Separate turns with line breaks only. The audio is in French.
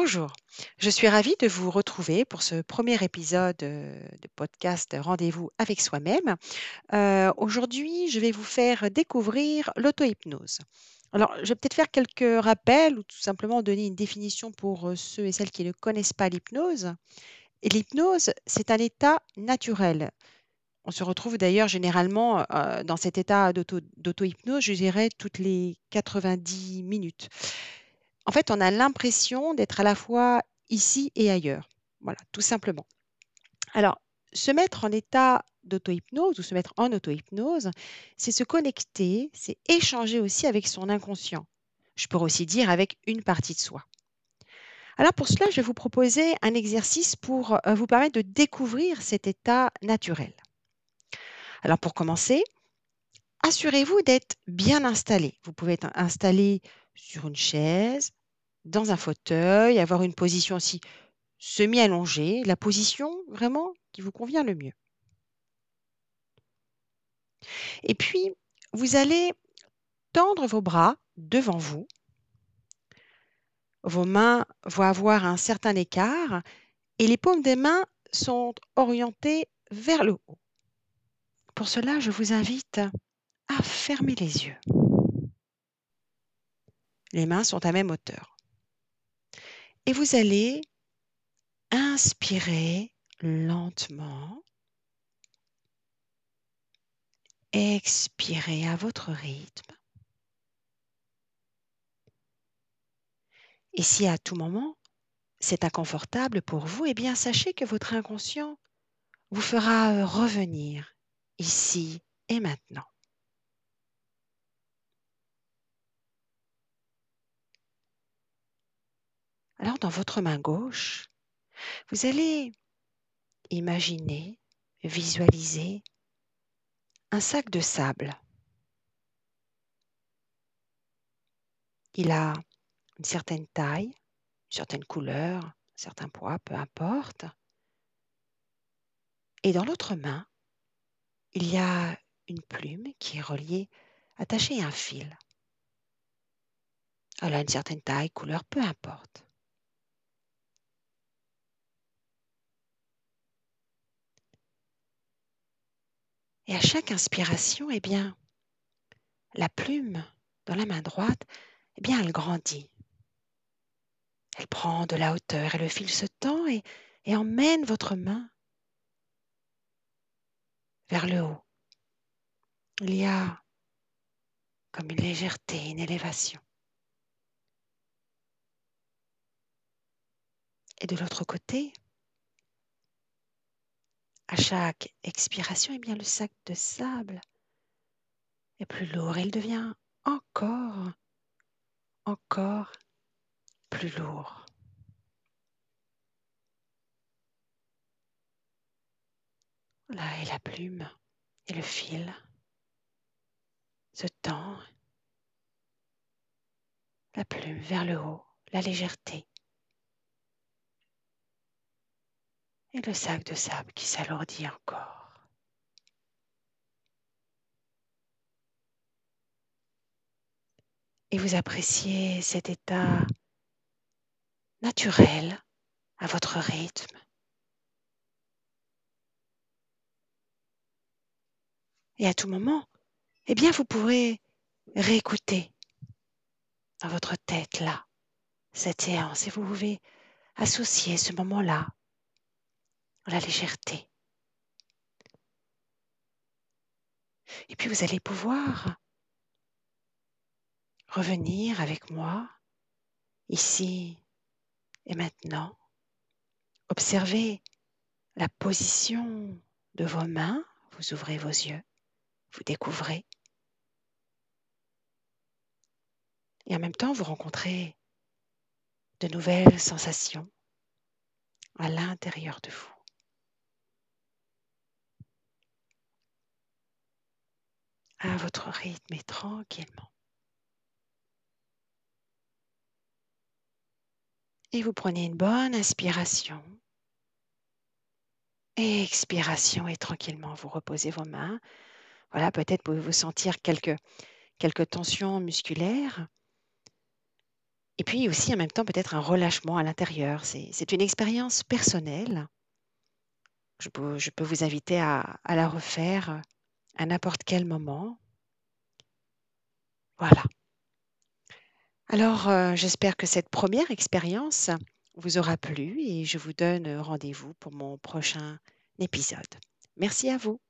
Bonjour, je suis ravie de vous retrouver pour ce premier épisode euh, de podcast Rendez-vous avec soi-même. Euh, aujourd'hui, je vais vous faire découvrir l'auto-hypnose. Alors, je vais peut-être faire quelques rappels ou tout simplement donner une définition pour euh, ceux et celles qui ne connaissent pas l'hypnose. L'hypnose, c'est un état naturel. On se retrouve d'ailleurs généralement dans cet état d'auto- d'auto-hypnose, je dirais, toutes les 90 minutes. En fait, on a l'impression d'être à la fois ici et ailleurs. Voilà, tout simplement. Alors, se mettre en état d'auto-hypnose ou se mettre en auto-hypnose, c'est se connecter, c'est échanger aussi avec son inconscient. Je pourrais aussi dire avec une partie de soi. Alors pour cela, je vais vous proposer un exercice pour euh, vous permettre de découvrir cet état naturel. Alors pour commencer, assurez-vous d'être bien installé. Vous pouvez être installé sur une chaise, dans un fauteuil, avoir une position aussi semi-allongée, la position vraiment qui vous convient le mieux. Et puis, vous allez tendre vos bras devant vous. Vos mains vont avoir un certain écart et les paumes des mains sont orientées vers le haut. Pour cela, je vous invite à fermer les yeux. Les mains sont à même hauteur. Et vous allez inspirer lentement. Expirez à votre rythme. Et si à tout moment c'est inconfortable pour vous, eh bien sachez que votre inconscient vous fera revenir ici et maintenant. Alors dans votre main gauche, vous allez imaginer, visualiser un sac de sable. Il a une certaine taille, une certaine couleur, un certain poids, peu importe. Et dans l'autre main, il y a une plume qui est reliée, attachée à un fil. Elle a une certaine taille, couleur, peu importe. Et à chaque inspiration, eh bien, la plume dans la main droite, eh bien, elle grandit. Elle prend de la hauteur et le fil se tend et, et emmène votre main vers le haut. Il y a comme une légèreté, une élévation. Et de l'autre côté, à chaque expiration, eh bien, le sac de sable est plus lourd il devient encore, encore plus lourd. Là, et la plume et le fil se tend. La plume vers le haut, la légèreté. Et le sac de sable qui s'alourdit encore. Et vous appréciez cet état naturel à votre rythme. Et à tout moment, eh bien, vous pourrez réécouter dans votre tête là cette séance et vous pouvez associer ce moment-là la légèreté. Et puis vous allez pouvoir revenir avec moi ici et maintenant. Observez la position de vos mains. Vous ouvrez vos yeux, vous découvrez. Et en même temps, vous rencontrez de nouvelles sensations à l'intérieur de vous. À votre rythme et tranquillement. Et vous prenez une bonne inspiration. Expiration et tranquillement vous reposez vos mains. Voilà, peut-être pouvez-vous sentir quelques, quelques tensions musculaires. Et puis aussi, en même temps, peut-être un relâchement à l'intérieur. C'est c'est une expérience personnelle. Je peux je peux vous inviter à à la refaire, n'importe quel moment. Voilà. Alors, heu, j'espère que cette première expérience vous aura plu et je vous donne rendez-vous pour mon prochain épisode. Merci à vous.